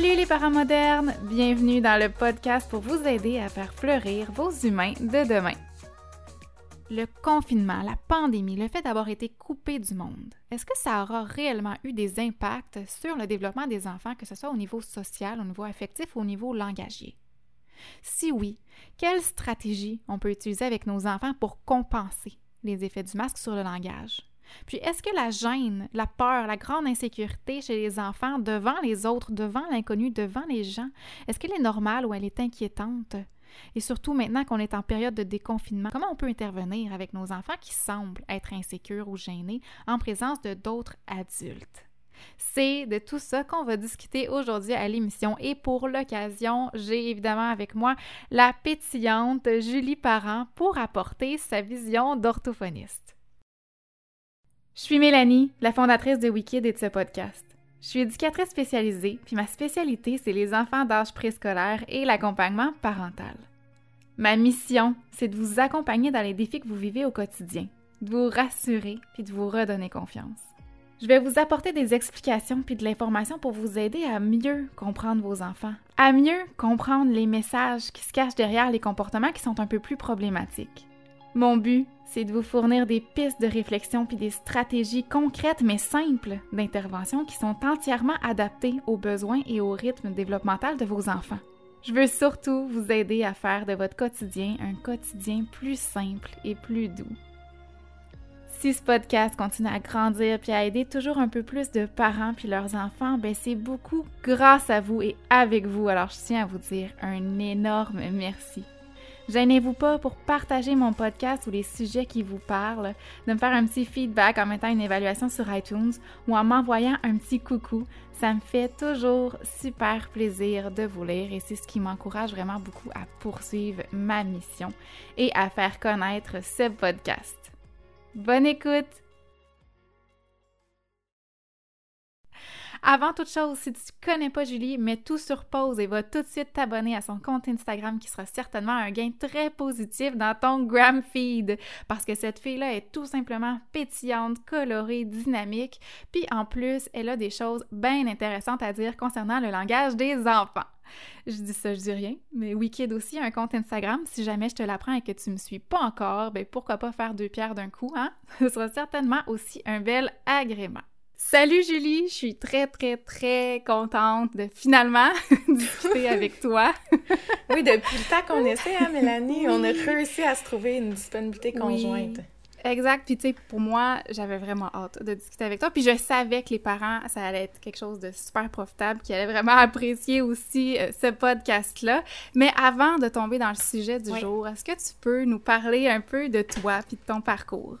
Salut les parents modernes! Bienvenue dans le podcast pour vous aider à faire fleurir vos humains de demain. Le confinement, la pandémie, le fait d'avoir été coupé du monde, est-ce que ça aura réellement eu des impacts sur le développement des enfants, que ce soit au niveau social, au niveau affectif ou au niveau langagier? Si oui, quelle stratégie on peut utiliser avec nos enfants pour compenser les effets du masque sur le langage? Puis est-ce que la gêne, la peur, la grande insécurité chez les enfants devant les autres, devant l'inconnu, devant les gens, est-ce qu'elle est normale ou elle est inquiétante? Et surtout maintenant qu'on est en période de déconfinement, comment on peut intervenir avec nos enfants qui semblent être insécures ou gênés en présence de d'autres adultes? C'est de tout ça qu'on va discuter aujourd'hui à l'émission. Et pour l'occasion, j'ai évidemment avec moi la pétillante Julie Parent pour apporter sa vision d'orthophoniste. Je suis Mélanie, la fondatrice de Wikid et de ce podcast. Je suis éducatrice spécialisée, puis ma spécialité, c'est les enfants d'âge préscolaire et l'accompagnement parental. Ma mission, c'est de vous accompagner dans les défis que vous vivez au quotidien, de vous rassurer, puis de vous redonner confiance. Je vais vous apporter des explications puis de l'information pour vous aider à mieux comprendre vos enfants, à mieux comprendre les messages qui se cachent derrière les comportements qui sont un peu plus problématiques. Mon but, c'est de vous fournir des pistes de réflexion puis des stratégies concrètes mais simples d'intervention qui sont entièrement adaptées aux besoins et au rythme développemental de vos enfants. Je veux surtout vous aider à faire de votre quotidien un quotidien plus simple et plus doux. Si ce podcast continue à grandir puis à aider toujours un peu plus de parents puis leurs enfants, ben c'est beaucoup grâce à vous et avec vous. Alors je tiens à vous dire un énorme merci. Gênez-vous pas pour partager mon podcast ou les sujets qui vous parlent, de me faire un petit feedback en mettant une évaluation sur iTunes ou en m'envoyant un petit coucou. Ça me fait toujours super plaisir de vous lire et c'est ce qui m'encourage vraiment beaucoup à poursuivre ma mission et à faire connaître ce podcast. Bonne écoute! Avant toute chose, si tu ne connais pas Julie, mets tout sur pause et va tout de suite t'abonner à son compte Instagram qui sera certainement un gain très positif dans ton gram feed parce que cette fille-là est tout simplement pétillante, colorée, dynamique, puis en plus, elle a des choses bien intéressantes à dire concernant le langage des enfants. Je dis ça, je dis rien, mais Wikid aussi a un compte Instagram. Si jamais je te l'apprends et que tu me suis pas encore, ben pourquoi pas faire deux pierres d'un coup, hein? Ce sera certainement aussi un bel agrément. Salut Julie, je suis très très très contente de finalement discuter avec toi. oui, depuis le temps qu'on essaie, hein, Mélanie, on a réussi à se trouver une disponibilité conjointe. Exact. Puis, tu sais, pour moi, j'avais vraiment hâte de discuter avec toi. Puis, je savais que les parents, ça allait être quelque chose de super profitable, qui allaient vraiment apprécier aussi euh, ce podcast-là. Mais avant de tomber dans le sujet du jour, est-ce que tu peux nous parler un peu de toi puis de ton parcours?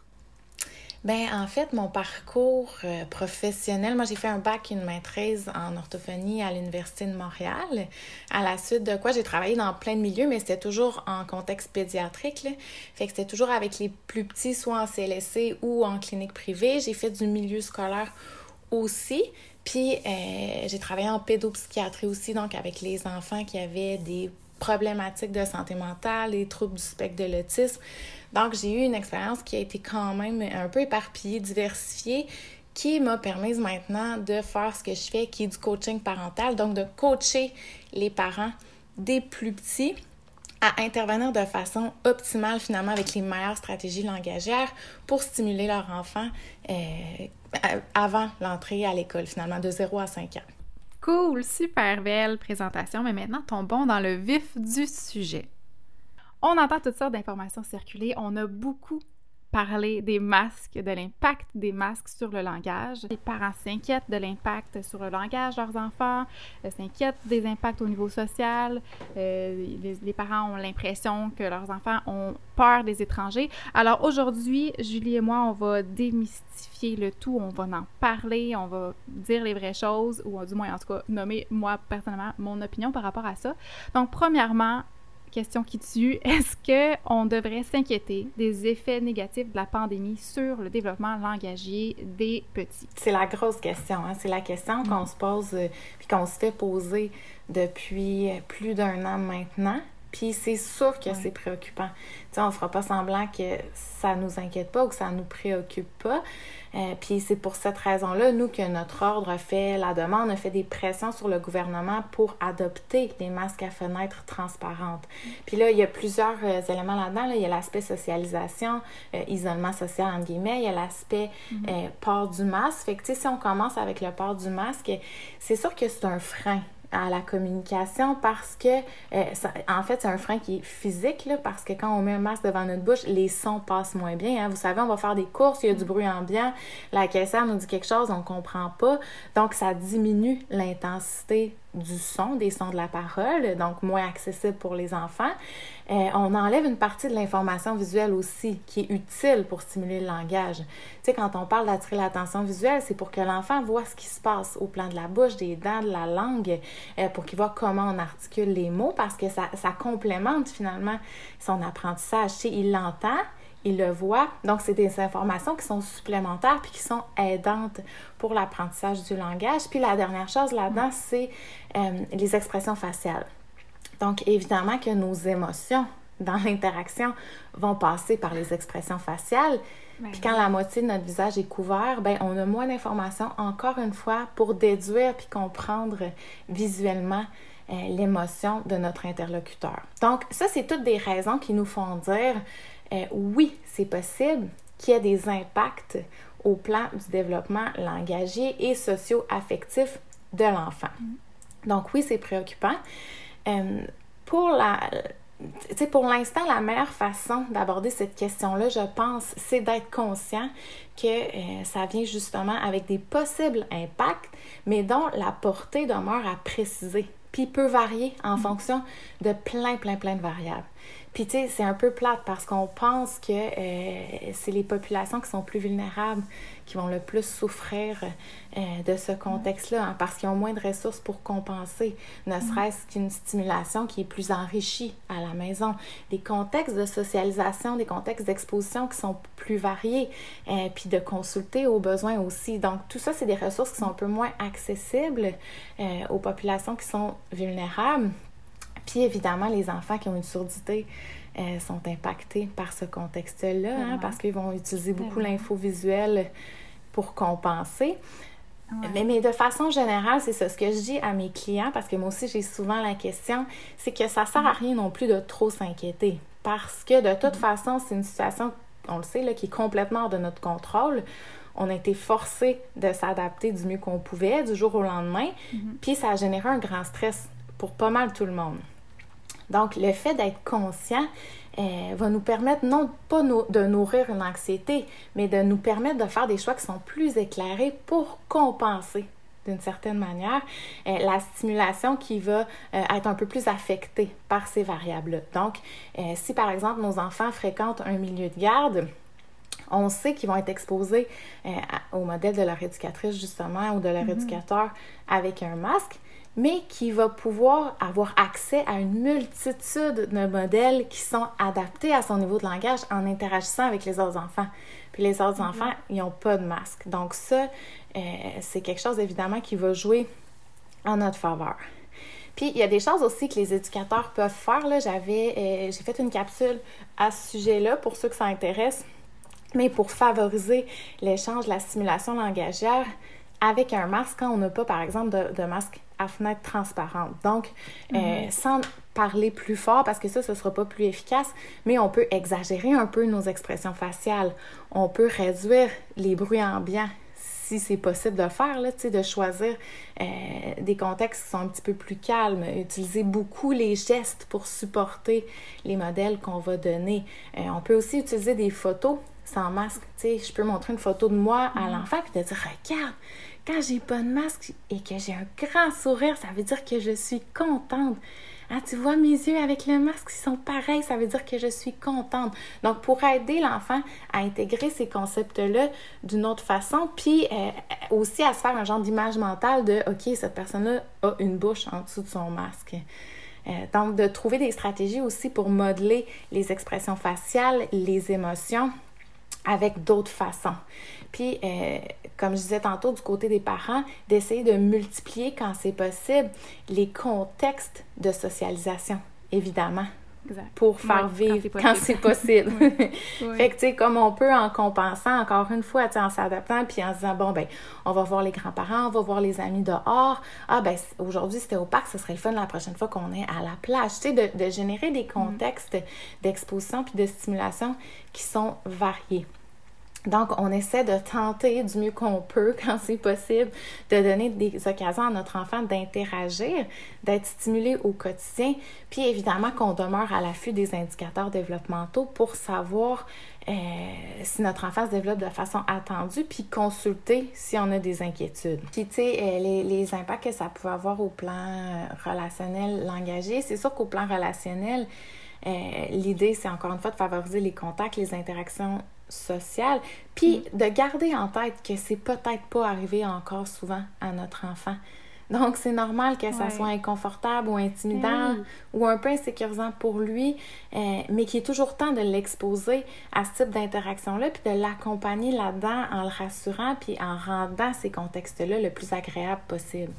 Ben en fait, mon parcours euh, professionnel, moi j'ai fait un bac et une maîtrise en orthophonie à l'Université de Montréal. À la suite de quoi j'ai travaillé dans plein de milieux, mais c'était toujours en contexte pédiatrique. Fait que c'était toujours avec les plus petits, soit en CLSC ou en clinique privée. J'ai fait du milieu scolaire aussi. Puis euh, j'ai travaillé en pédopsychiatrie aussi, donc avec les enfants qui avaient des problématiques de santé mentale, des troubles du spectre de l'autisme. Donc, j'ai eu une expérience qui a été quand même un peu éparpillée, diversifiée, qui m'a permise maintenant de faire ce que je fais, qui est du coaching parental, donc de coacher les parents des plus petits à intervenir de façon optimale finalement avec les meilleures stratégies langagières pour stimuler leur enfant euh, avant l'entrée à l'école finalement de 0 à 5 ans. Cool, super belle présentation, mais maintenant tombons dans le vif du sujet. On entend toutes sortes d'informations circuler. On a beaucoup parlé des masques, de l'impact des masques sur le langage. Les parents s'inquiètent de l'impact sur le langage de leurs enfants, euh, s'inquiètent des impacts au niveau social. Euh, les, parents ont l'impression que leurs enfants ont peur des étrangers. Alors aujourd'hui, Julie et moi, on va démystifier le tout, on va en parler, on va dire les vraies choses, ou du moins en tout cas nommer moi personnellement mon opinion par rapport à ça. Donc premièrement, question qui tue, est-ce qu'on devrait s'inquiéter des effets négatifs de la pandémie sur le développement langagier des petits? C'est la grosse question. Hein? C'est la question qu'on se pose euh, puis qu'on se fait poser depuis plus d'un an maintenant. Puis c'est sûr que c'est préoccupant. sais, on ne fera pas semblant que ça nous inquiète pas ou que ça nous préoccupe pas. Euh, puis c'est pour cette raison-là, nous, que notre ordre a fait la demande, a fait des pressions sur le gouvernement pour adopter des masques à fenêtres transparentes. Puis là, il y a plusieurs euh, éléments là-dedans. Là. Il y a l'aspect socialisation, euh, isolement social, entre guillemets. Il y a l'aspect mm-hmm. port du masque. Fait que, si on commence avec le port du masque, c'est sûr que c'est un frein à la communication parce que, euh, en fait, c'est un frein qui est physique, parce que quand on met un masque devant notre bouche, les sons passent moins bien. Hein. Vous savez, on va faire des courses, il y a du bruit ambiant, la caissière nous dit quelque chose, on ne comprend pas. Donc, ça diminue l'intensité du son, des sons de la parole, donc moins accessible pour les enfants. Euh, on enlève une partie de l'information visuelle aussi qui est utile pour stimuler le langage. Tu sais, quand on parle d'attirer l'attention visuelle, c'est pour que l'enfant voit ce qui se passe au plan de la bouche, des dents, de la langue, euh, pour qu'il voit comment on articule les mots, parce que ça, ça complémente finalement son apprentissage. Tu sais, il l'entend, il le voit. Donc, c'est des informations qui sont supplémentaires puis qui sont aidantes pour l'apprentissage du langage. Puis la dernière chose là-dedans, c'est euh, les expressions faciales. Donc, évidemment que nos émotions dans l'interaction vont passer par les expressions faciales. Ben puis quand la moitié de notre visage est couvert, ben on a moins d'informations, encore une fois, pour déduire puis comprendre visuellement euh, l'émotion de notre interlocuteur. Donc, ça, c'est toutes des raisons qui nous font dire euh, oui, c'est possible qu'il y ait des impacts au plan du développement langagier et socio-affectif de l'enfant. Mm. Donc oui, c'est préoccupant. Euh, pour la, pour l'instant, la meilleure façon d'aborder cette question-là, je pense, c'est d'être conscient que euh, ça vient justement avec des possibles impacts, mais dont la portée demeure à préciser. Puis peut varier en mm. fonction de plein, plein, plein de variables. Puis, tu sais, c'est un peu plate parce qu'on pense que euh, c'est les populations qui sont plus vulnérables qui vont le plus souffrir euh, de ce contexte-là, hein, parce qu'ils ont moins de ressources pour compenser, ne serait-ce qu'une stimulation qui est plus enrichie à la maison. Des contextes de socialisation, des contextes d'exposition qui sont plus variés, euh, puis de consulter aux besoins aussi. Donc, tout ça, c'est des ressources qui sont un peu moins accessibles aux populations qui sont vulnérables. Puis évidemment, les enfants qui ont une surdité euh, sont impactés par ce contexte-là, hein, parce qu'ils vont utiliser beaucoup l'info visuelle pour compenser. Mais, mais, de façon générale, c'est ça. Ce que je dis à mes clients, parce que moi aussi j'ai souvent la question, c'est que ça sert à rien non plus de trop s'inquiéter. Parce que de toute mm-hmm. façon, c'est une situation, on le sait, là, qui est complètement hors de notre contrôle. On a été forcé de s'adapter du mieux qu'on pouvait du jour au lendemain. Mm-hmm. Puis ça a généré un grand stress pour pas mal tout le monde. Donc, le fait d'être conscient euh, va nous permettre non pas de nourrir une anxiété, mais de nous permettre de faire des choix qui sont plus éclairés pour compenser d'une certaine manière, euh, la stimulation qui va euh, être un peu plus affectée par ces variables-là. Donc, si par exemple nos enfants fréquentent un milieu de garde, on sait qu'ils vont être exposés au modèle de leur éducatrice justement ou de leur mm-hmm. éducateur avec un masque mais qui va pouvoir avoir accès à une multitude de modèles qui sont adaptés à son niveau de langage en interagissant avec les autres enfants. Puis les autres enfants, ils n'ont pas de masque. Donc ça, euh, c'est quelque chose évidemment qui va jouer en notre faveur. Puis il y a des choses aussi que les éducateurs peuvent faire. Là, j'avais, euh, j'ai fait une capsule à ce sujet-là pour ceux que ça intéresse. Mais pour favoriser l'échange, la stimulation langagière avec un masque, quand on n'a pas, par exemple, de, de masque à fenêtre transparente. Donc, euh, mhm. sans parler plus fort, parce que ça, ce ne sera pas plus efficace, mais on peut exagérer un peu nos expressions faciales. On peut réduire les bruits ambiants si c'est possible de faire, là, de choisir euh, des contextes qui sont un petit peu plus calmes, utiliser beaucoup les gestes pour supporter les modèles qu'on va donner. Euh, on peut aussi utiliser des photos sans masque. je peux montrer une photo de moi à mhm. l'enfant et te dire Regarde, quand j'ai pas de masque et que j'ai un grand sourire, ça veut dire que je suis contente. Ah, tu vois mes yeux avec le masque, ils sont pareils, ça veut dire que je suis contente. Donc, pour aider l'enfant à intégrer ces concepts-là d'une autre façon, puis euh, aussi à se faire un genre d'image mentale de OK, cette personne-là a une bouche en dessous de son masque. Euh, donc, de trouver des stratégies aussi pour modeler les expressions faciales, les émotions avec d'autres façons. Puis, euh, comme je disais tantôt, du côté des parents, d'essayer de multiplier quand c'est possible les contextes de socialisation, évidemment, pour faire vivre quand c'est possible. Fait que, tu sais, comme on peut en compensant, encore une fois, en s'adaptant, puis en se disant, bon, ben, on va voir les grands-parents, on va voir les amis dehors. Ah, ben, aujourd'hui, c'était au parc, ce serait le fun la prochaine fois qu'on est à la plage. Tu sais, de, de, générer des mm. contextes d'exposition puis de stimulation qui sont variés. Donc, on essaie de tenter du mieux qu'on peut, quand c'est possible, de donner des occasions à notre enfant d'interagir, d'être stimulé au quotidien, puis évidemment qu'on demeure à l'affût des indicateurs développementaux pour savoir euh, si notre enfant se développe de façon attendue, puis consulter si on a des inquiétudes. Puis, tu sais, euh, les, impacts que ça peut avoir au plan euh, relationnel langagier, c'est sûr qu'au plan relationnel, l'idée, c'est encore une fois de favoriser les contacts, les interactions sociale, puis mm. de garder en tête que c'est peut-être pas arrivé encore souvent à notre enfant. Donc, c'est normal que ça soit inconfortable ou intimidant ou un peu insécurisant pour lui, euh, mais qu'il est toujours temps de l'exposer à ce type d'interaction-là, puis de l'accompagner là-dedans en le rassurant, puis en rendant ces contextes-là le plus agréable possible.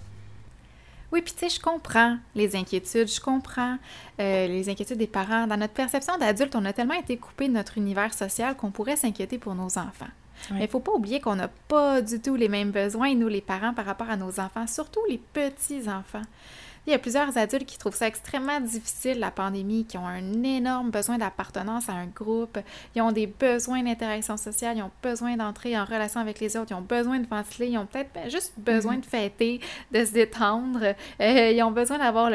Oui, puis tu sais, je comprends les inquiétudes, je comprends euh, les inquiétudes des parents. Dans notre perception d'adulte, on a tellement été coupé de notre univers social qu'on pourrait s'inquiéter pour nos enfants. Mais il ne faut pas oublier qu'on n'a pas du tout les mêmes besoins, nous les parents, par rapport à nos enfants, surtout les petits-enfants. Il y a plusieurs adultes qui trouvent ça extrêmement difficile, la pandémie, qui ont un énorme besoin d'appartenance à un groupe. Ils ont des besoins d'interaction sociale, ils ont besoin d'entrer en relation avec les autres, ils ont besoin de ventiler, ils ont peut-être juste besoin mhm. de fêter, de se détendre. Euh, ils ont besoin d'avoir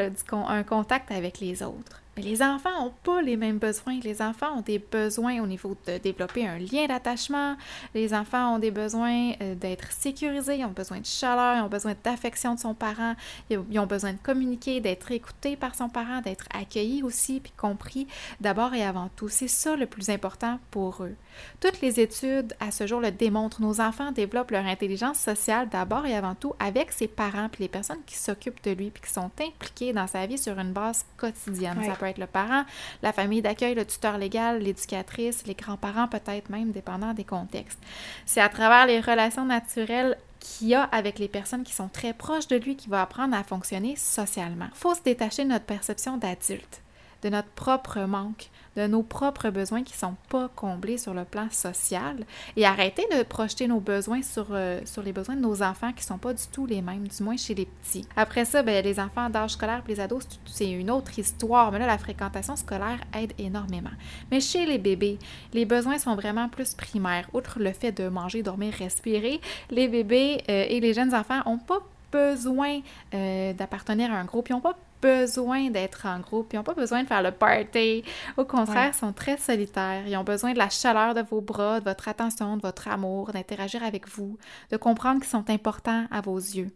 un contact avec les autres. Mais les enfants n'ont pas les mêmes besoins. Les enfants ont des besoins au niveau de développer un lien d'attachement. Les enfants ont des besoins euh, d'être sécurisés, ils ont besoin de chaleur, ils ont besoin d'affection de son parent, ils ont besoin de communiquer, d'être écoutés par son parent, d'être accueillis aussi, puis compris d'abord et avant tout. C'est ça le plus important pour eux. Toutes les études à ce jour le démontrent. Nos enfants développent leur intelligence sociale d'abord et avant tout avec ses parents, puis les personnes qui s'occupent de lui, puis qui sont impliquées dans sa vie sur une base quotidienne être le parent, la famille d'accueil, le tuteur légal, l'éducatrice, les grands-parents peut-être même, dépendant des contextes. C'est à travers les relations naturelles qu'il a avec les personnes qui sont très proches de lui qui va apprendre à fonctionner socialement. Faut se détacher de notre perception d'adulte, de notre propre manque, de nos propres besoins qui ne sont pas comblés sur le plan social et arrêter de projeter nos besoins sur, euh, sur les besoins de nos enfants qui ne sont pas du tout les mêmes, du moins chez les petits. Après ça, ben, les enfants d'âge scolaire et les ados, c'est une autre histoire, mais là, la fréquentation scolaire aide énormément. Mais chez les bébés, les besoins sont vraiment plus primaires. Outre le fait de manger, dormir, respirer, les bébés euh, et les jeunes enfants n'ont pas besoin euh, d'appartenir à un groupe, ils n'ont pas besoin d'être en groupe, ils n'ont pas besoin de faire le party. Au contraire, ils sont très solitaires. Ils ont besoin de la chaleur de vos bras, de votre attention, de votre amour, d'interagir avec vous, de comprendre qu'ils sont importants à vos yeux.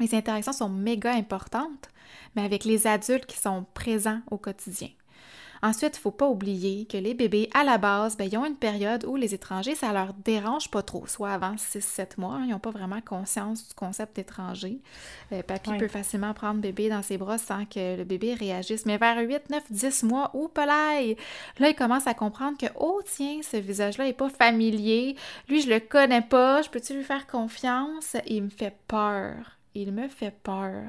Les interactions sont méga importantes, mais avec les adultes qui sont présents au quotidien. Ensuite, il ne faut pas oublier que les bébés, à la base, ben, ils ont une période où les étrangers, ça leur dérange pas trop, soit avant 6-7 mois, ils n'ont pas vraiment conscience du concept étranger. Euh, papy peut facilement prendre bébé dans ses bras sans que le bébé réagisse. Mais vers 8, 9, 10 mois, ou là, il commence à comprendre que, oh tiens, ce visage-là n'est pas familier, lui, je le connais pas, je peux-tu lui faire confiance? Il me fait peur. Il me fait peur.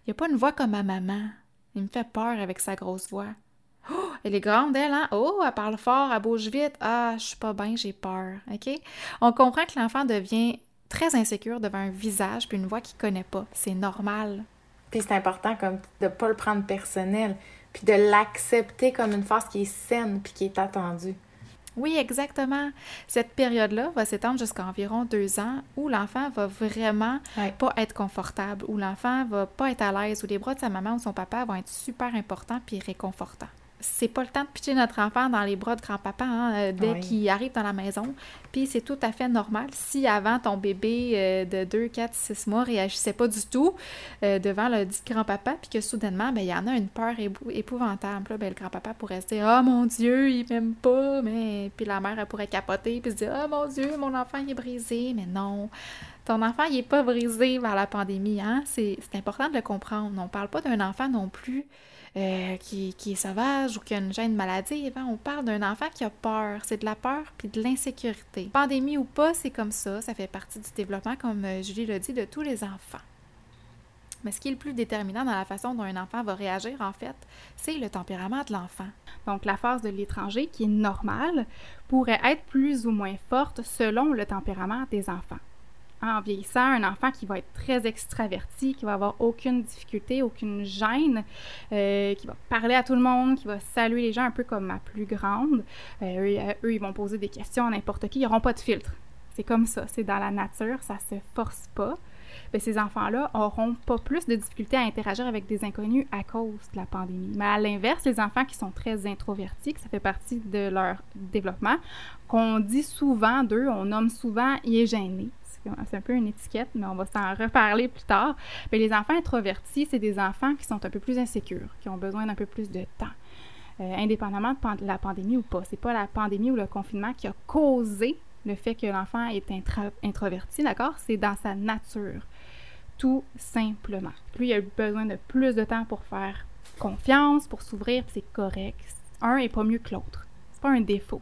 Il n'y a pas une voix comme ma maman. Il me fait peur avec sa grosse voix. Oh, elle est grande, elle, hein? Oh, elle parle fort, elle bouge vite. Ah, je suis pas bien, j'ai peur. OK? On comprend que l'enfant devient très insécure devant un visage puis une voix qu'il connaît pas. C'est normal. Puis c'est important comme de pas le prendre personnel, puis de l'accepter comme une force qui est saine puis qui est attendue. Oui, exactement. Cette période-là va s'étendre jusqu'à environ deux ans où l'enfant va vraiment pas être confortable, où l'enfant va pas être à l'aise, où les bras de sa maman ou de son papa vont être super importants puis réconfortants c'est pas le temps de pitcher notre enfant dans les bras de grand-papa hein, euh, dès qu'il arrive dans la maison. Puis c'est tout à fait normal. Si avant ton bébé euh, de 2, 4, 6 mois réagissait pas du tout euh, devant le dit grand-papa, puis que soudainement, ben, il y en a une peur épouvantable. ben, le grand-papa pourrait se dire Oh mon Dieu, il m'aime pas. Mais puis la mère, elle pourrait capoter puis se dire Oh mon Dieu, mon enfant, il est brisé. Mais non. Ton enfant, il n'est pas brisé vers la pandémie. Hein? C'est important de le comprendre. On ne parle pas d'un enfant non plus euh, qui, est sauvage ou qui a une gêne maladie. On parle d'un enfant qui a peur. C'est de la peur puis de l'insécurité. Pandémie ou pas, c'est comme ça. Ça fait partie du développement, comme euh, Julie l'a dit, de tous les enfants. Mais ce qui est le plus déterminant dans la façon dont un enfant va réagir, en fait, c'est le tempérament de l'enfant. Donc, la phase de l'étranger, qui est normale, pourrait être plus ou moins forte selon le tempérament des enfants. En vieillissant, un enfant qui va être très extraverti, qui va avoir aucune difficulté, aucune gêne, euh, qui va parler à tout le monde, qui va saluer les gens un peu comme ma plus grande. Euh, eux, ils vont poser des questions à n'importe qui, ils n'auront pas de filtre. C'est comme ça, c'est dans la nature, ça se force pas. Bien, ces enfants-là auront pas plus de difficultés à interagir avec des inconnus à cause de la pandémie. Mais à l'inverse, les enfants qui sont très introvertis, que ça fait partie de leur développement, qu'on dit souvent d'eux, on nomme souvent « il est gêné ». C'est un peu une étiquette, mais on va s'en reparler plus tard. Mais les enfants introvertis, c'est des enfants qui sont un peu plus insécures, qui ont besoin d'un peu plus de temps. Euh, indépendamment de la pandémie ou pas. C'est pas la pandémie ou le confinement qui a causé le fait que l'enfant est introverti, d'accord? C'est dans sa nature, tout simplement. Lui, il a besoin de plus de temps pour faire confiance, pour s'ouvrir, c'est correct. Un est pas mieux que l'autre. C'est pas un défaut.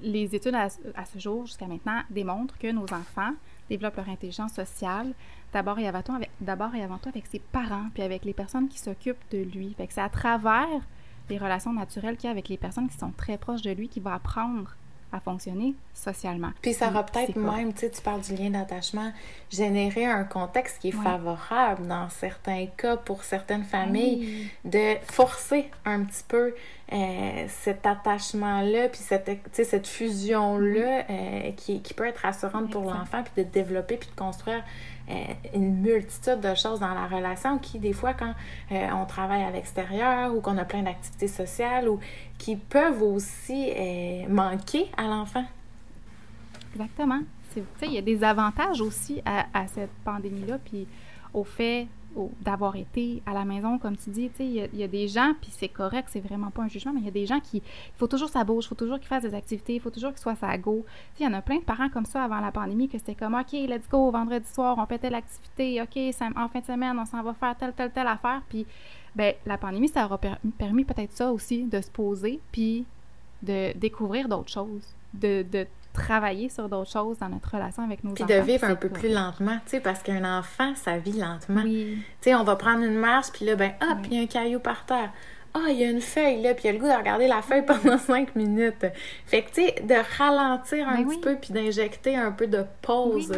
Les études à, ce jour, jusqu'à maintenant, démontrent que nos enfants développent leur intelligence sociale d'abord et avant tout avec, d'abord et avant tout avec ses parents, puis avec les personnes qui s'occupent de lui. Fait que c'est à travers les relations naturelles qu'il y a avec les personnes qui sont très proches de lui qu'il va apprendre à fonctionner socialement. Puis ça va peut-être même, tu sais, tu parles du lien d'attachement, générer un contexte qui est favorable dans certains cas pour certaines familles, de forcer un petit peu euh, cet attachement-là, puis cette, cette fusion-là euh, qui, qui, peut être rassurante pour l'enfant, puis de développer, puis de construire euh, une multitude de choses dans la relation qui, des fois, quand on travaille à l'extérieur ou qu'on a plein d'activités sociales ou qui peuvent aussi manquer à l'enfant. Exactement. Il y a des avantages aussi à, cette pandémie-là, puis au fait d'avoir été à la maison, comme tu dis, il y, a des gens, puis c'est correct, c'est vraiment pas un jugement, mais il y a des gens qui, il faut toujours ça bouge, il faut toujours qu'ils fassent des activités, il faut toujours qu'ils soient à go. Il y en a plein de parents comme ça avant la pandémie que c'était comme, OK, let's go, vendredi soir, on fait telle activité, OK, en fin de semaine, on s'en va faire telle, telle, telle affaire, puis ben la pandémie, ça aura permis peut-être ça aussi, de se poser, puis de découvrir d'autres choses, de travailler sur d'autres choses dans notre relation avec nos enfants. Puis de vivre un peu plus lentement, tu sais, parce qu'un enfant, ça vit lentement. Tu sais, on va prendre une marche, puis là, ben, hop, il y a un caillou par terre. Ah, il y a une feuille, là, puis il y a le goût de regarder la feuille pendant cinq minutes. Fait que, tu sais, de ralentir un ben petit peu, puis d'injecter un peu de pause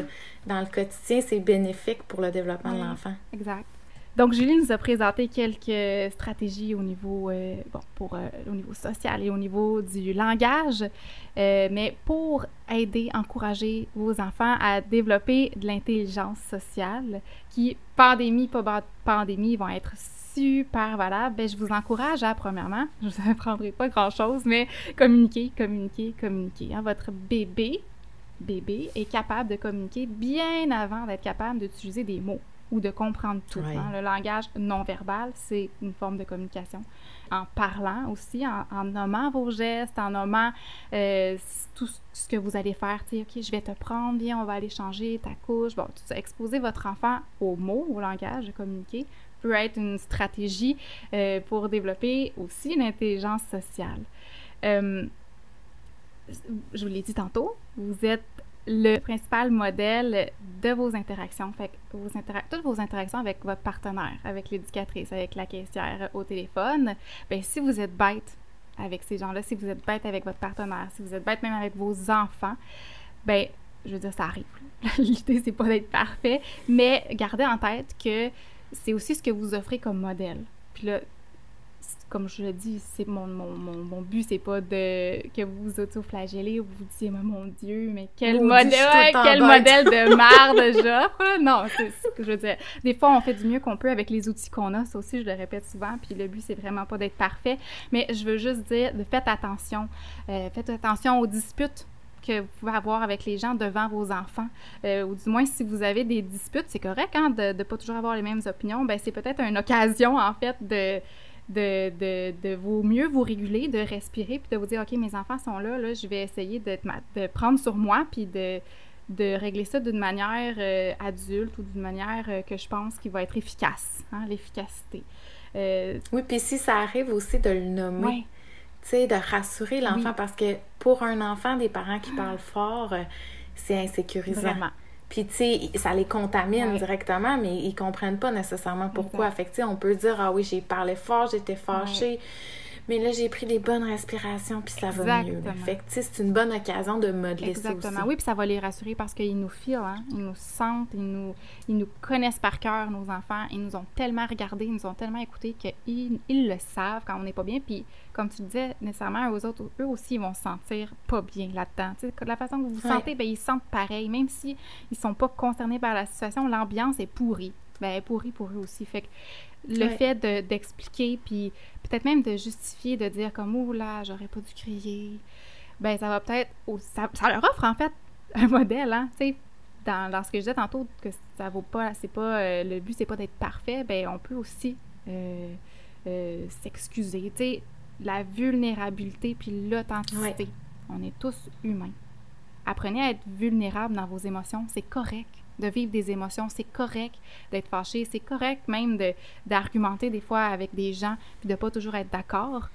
dans le quotidien, c'est bénéfique pour le développement de l'enfant. Exact. Donc, Julie nous a présenté quelques stratégies au niveau, euh, pour, euh, social et au niveau du langage, euh, mais pour aider, encourager vos enfants à développer de l'intelligence sociale, qui, pandémie, pas pandémie, vont être super valables, ben, je vous encourage à, premièrement, je ne vous apprendrai pas grand-chose, mais communiquer, communiquer, communiquer. Hein. Votre bébé, bébé est capable de communiquer bien avant d'être capable d'utiliser des mots ou de comprendre tout. Hein. Le langage non verbal, c'est une forme de communication. En parlant aussi, en, nommant vos gestes, en nommant euh, tout ce que vous allez faire. Tu sais, OK, je vais te prendre, viens, on va aller changer ta couche. Bon, tout ça, exposer votre enfant aux mots, au langage, de communiquer, peut être une stratégie euh, pour développer aussi l'intelligence sociale. Euh, je vous l'ai dit tantôt, vous êtes le principal modèle de vos interactions. Fait vos toutes vos interactions avec votre partenaire, avec l'éducatrice, avec la caissière au téléphone, bien, si vous êtes bête avec ces gens-là, si vous êtes bête avec votre partenaire, si vous êtes bête même avec vos enfants, ben je veux dire, ça arrive. L'idée, c'est pas d'être parfait, mais gardez en tête que c'est aussi ce que vous offrez comme modèle. Puis là, comme je le dis, c'est mon, mon, mon, mon but, c'est pas de que vous vous auto-flagellez ou vous disiez, mon Dieu, mais quel modèle, quel modèle de merde j'offre. Non, c'est ce que je veux dire. Des fois, on fait du mieux qu'on peut avec les outils qu'on a. Ça aussi, je le répète souvent. Puis le but, c'est vraiment pas d'être parfait. Mais je veux juste dire, faites attention. Euh, faites attention aux disputes que vous pouvez avoir avec les gens devant vos enfants. Euh, ou du moins, si vous avez des disputes, c'est correct hein, de ne pas toujours avoir les mêmes opinions. Ben, c'est peut-être une occasion, en fait, de de, de, de vous mieux vous réguler, de respirer, puis de vous dire, OK, mes enfants sont là, là je vais essayer de, de prendre sur moi, puis de, de régler ça d'une manière euh, adulte ou d'une manière euh, que je pense qui va être efficace, hein, l'efficacité. Euh, oui, puis si ça arrive aussi de le nommer, tu sais, de rassurer l'enfant, parce que pour un enfant, des parents qui parlent fort, c'est insécurisant. Puis, tu sais, ça les contamine directement, mais ils comprennent pas nécessairement pourquoi. Fait que, on peut dire, ah oui, j'ai parlé fort, j'étais fâchée. Mais là, j'ai pris des bonnes respirations, puis ça va mieux. Fait que, c'est une bonne occasion de modeler Exactement. ça aussi. Oui, puis ça va les rassurer parce qu'ils nous filent, hein? ils nous sentent, ils nous, ils nous connaissent par cœur, nos enfants. Ils nous ont tellement regardés, ils nous ont tellement écoutés qu'ils ils le savent quand on n'est pas bien. Puis, comme tu disais, nécessairement, eux autres, eux aussi, ils vont se sentir pas bien là-dedans. la façon que vous vous sentez, bien, ils se sentent pareil. Même s'ils ne sont pas concernés par la situation, l'ambiance est pourrie. Ben, elle est pourrie pour eux aussi. Fait que le fait d'expliquer, puis peut-être même de justifier, de dire comme « Oh là, j'aurais pas dû crier », ben ça va peut-être... Ça, ça, leur offre, en fait, un modèle, hein, tu sais, dans, dans, ce que je disais tantôt, que ça vaut pas... c'est pas euh, Le but, c'est pas d'être parfait, ben on peut aussi euh, euh, s'excuser, tu sais, la vulnérabilité puis l'authenticité. On est tous humains. Apprenez à être vulnérable dans vos émotions, c'est correct de vivre des émotions. C'est correct d'être fâché. C'est correct même d'argumenter des fois avec des gens puis de pas toujours être d'accord.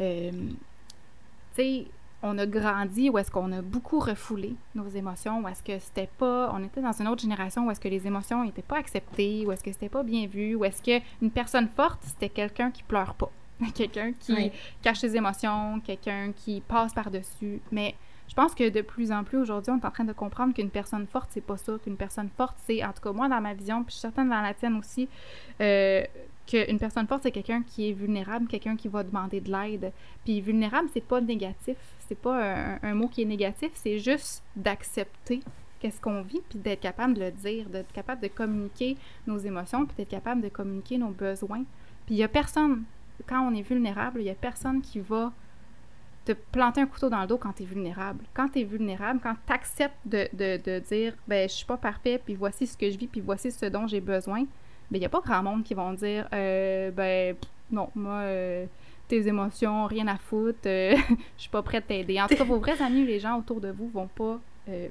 Euh, tu sais, on a grandi ou est-ce qu'on a beaucoup refoulé nos émotions ou est-ce que c'était pas on était dans une autre génération où est-ce que les émotions n'étaient pas acceptées ou est-ce que c'était pas bien vu ou est-ce que une personne forte c'était quelqu'un qui pleure pas quelqu'un qui cache ses émotions quelqu'un qui passe par-dessus mais je pense que de plus en plus aujourd'hui, on est en train de comprendre qu'une personne forte, c'est pas ça. Qu'une personne forte, c'est, en tout cas moi dans ma vision, puis je dans la tienne aussi, euh, qu'une personne forte, c'est quelqu'un qui est vulnérable, quelqu'un qui va demander de l'aide. Puis vulnérable, c'est pas négatif. C'est pas un, mot qui est négatif, c'est juste d'accepter qu'est-ce qu'on vit, puis d'être capable de le dire, d'être capable de communiquer nos émotions, puis d'être capable de communiquer nos besoins. Puis il y a personne, quand on est vulnérable, il y a personne qui va te planter un couteau dans le dos quand tu es vulnérable. Quand tu es vulnérable, quand tu acceptes de, de, de, dire ben je suis pas parfait, puis voici ce que je vis, puis voici ce dont j'ai besoin, ben il n'y a pas grand monde qui vont dire euh, ben non, moi euh, tes émotions, rien à foutre, euh, je suis pas prête à t'aider. En tout cas, vos vrais amis, les gens autour de vous vont pas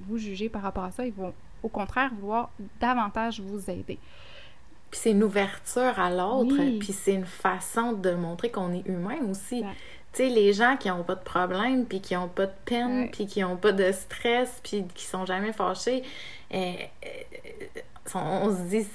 vous juger par rapport à ça, ils vont au contraire vouloir davantage vous aider. Puis c'est une ouverture à l'autre, puis c'est une façon de montrer qu'on est humain aussi. Tu sais, les gens qui n'ont pas de problème, puis qui n'ont pas de peine, puis qui n'ont pas de stress, puis qui sont jamais fâchés, euh, euh, on se dit,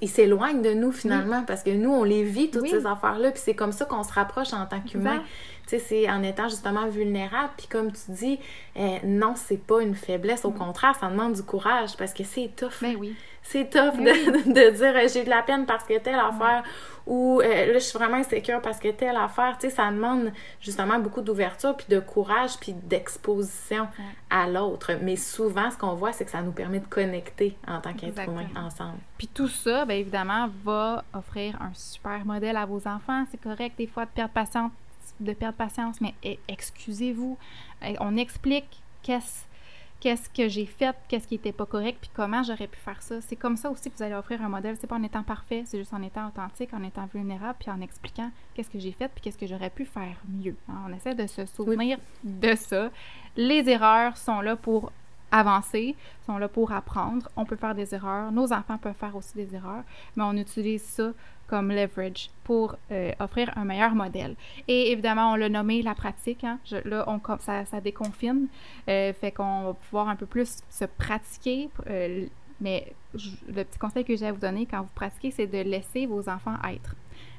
ils s'éloignent de nous finalement, parce que nous, on les vit, toutes ces affaires-là, puis c'est comme ça qu'on se rapproche en tant qu'humain. Tu sais, c'est en étant justement vulnérable, puis comme tu dis, euh, non, c'est pas une faiblesse, au mm. contraire, ça demande du courage, parce que c'est tough. Ben oui. C'est tough de, de, dire j'ai de la peine parce que telle affaire ou euh, là je suis vraiment insécure parce que telle affaire, tu sais, ça demande justement beaucoup d'ouverture puis de courage puis d'exposition à l'autre. Mais souvent, ce qu'on voit, c'est que ça nous permet de connecter en tant qu'être humain ensemble. Puis tout ça, bien évidemment, va offrir un super modèle à vos enfants. C'est correct des fois de perdre patience, de perdre patience, mais eh, excusez-vous. Eh, on explique qu'est-ce qu'est-ce que j'ai fait, qu'est-ce qui n'était pas correct, puis comment j'aurais pu faire ça. C'est comme ça aussi que vous allez offrir un modèle. C'est pas en étant parfait, c'est juste en étant authentique, en étant vulnérable, puis en expliquant qu'est-ce que j'ai fait, puis qu'est-ce que j'aurais pu faire mieux. On essaie de se souvenir de ça. Les erreurs sont là pour avancer, sont là pour apprendre. On peut faire des erreurs. Nos enfants peuvent faire aussi des erreurs, mais on utilise ça comme leverage pour euh, offrir un meilleur modèle. Et évidemment, on l'a nommé la pratique. Hein. là, ça, ça déconfine. Euh, fait qu'on va pouvoir un peu plus se pratiquer. Euh, mais le petit conseil que j'ai à vous donner quand vous pratiquez, c'est de laisser vos enfants être.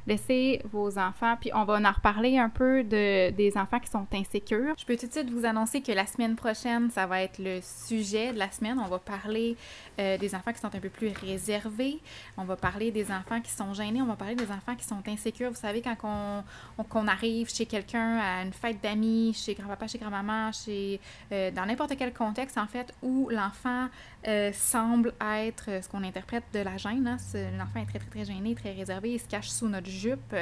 Laissez vos enfants, puis on va en reparler un peu de, des enfants qui sont insécures. Je peux tout de suite vous annoncer que la semaine prochaine, ça va être le sujet de la semaine. On va parler euh, des enfants qui sont un peu plus réservés. On va parler des enfants qui sont gênés. On va parler des enfants qui sont insécures. Vous savez, quand on, arrive chez quelqu'un à une fête d'amis, chez grand-papa, chez grand-maman, chez euh, dans n'importe quel contexte, en fait, où l'enfant euh, semble être ce qu'on interprète de la gêne. Hein. L'enfant est très, très, très gêné, très réservé. Il se cache sous notre jupe,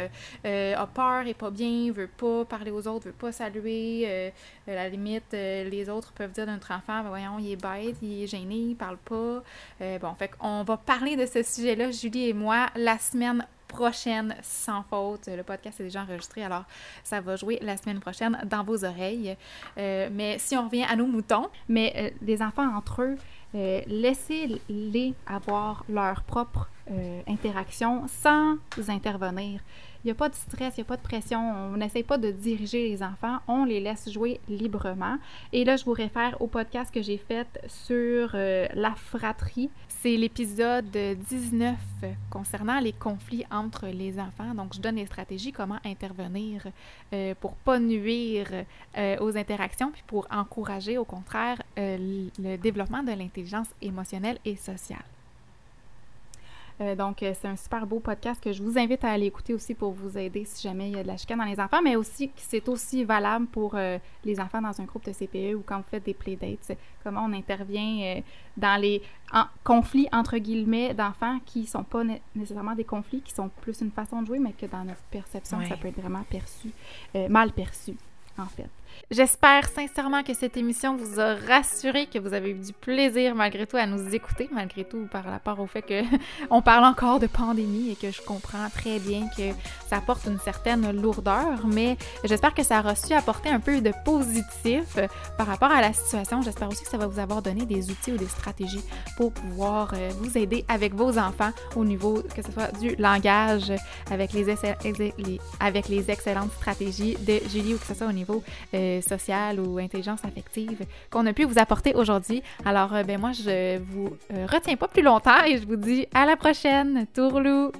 a peur, est pas bien, veut pas parler aux autres, veut pas saluer. à la limite, les autres peuvent dire de notre enfant, ben voyons, il est bête, il est gêné, il parle pas. Euh, bon, fait qu'on va parler de ce sujet-là, Julie et moi, la semaine prochaine, sans faute. Le podcast est déjà enregistré, alors ça va jouer la semaine prochaine dans vos oreilles. Euh, mais si on revient à nos moutons, mais euh, les enfants entre eux, laissez-les avoir leur propre euh, interaction sans intervenir. Il n'y a pas de stress, il n'y a pas de pression. On n'essaie pas de diriger les enfants. On les laisse jouer librement. Et là, je vous réfère au podcast que j'ai fait sur euh, la fratrie. C'est l'épisode 19 concernant les conflits entre les enfants. Donc, je donne les stratégies, comment intervenir euh, pour pas nuire euh, aux interactions, puis pour encourager, au contraire, le développement de l'intelligence émotionnelle et sociale. Euh, donc, euh, c'est un super beau podcast que je vous invite à aller écouter aussi pour vous aider si jamais il y a de la chicane dans les enfants, mais aussi c'est aussi valable pour euh, les enfants dans un groupe de CPE ou quand vous faites des playdates. Comment on intervient dans les conflits, entre guillemets, d'enfants qui sont pas nécessairement des conflits, qui sont plus une façon de jouer, mais que dans notre perception, ça peut être vraiment perçu, mal perçu, en fait. J'espère sincèrement que cette émission vous a rassuré, que vous avez eu du plaisir malgré tout à nous écouter, malgré tout par rapport au fait qu'on parle encore de pandémie et que je comprends très bien que ça apporte une certaine lourdeur, mais j'espère que ça a reçu apporter un peu de positif par rapport à la situation. J'espère aussi que ça va vous avoir donné des outils ou des stratégies pour pouvoir euh, vous aider avec vos enfants au niveau, que ce soit du langage, avec les, avec les excellentes stratégies de Julie ou que ce soit au niveau euh, social ou intelligence affective qu'on a pu vous apporter aujourd'hui. Alors, euh, ben moi, je vous retiens pas plus longtemps et je vous dis à la prochaine. Tourlou!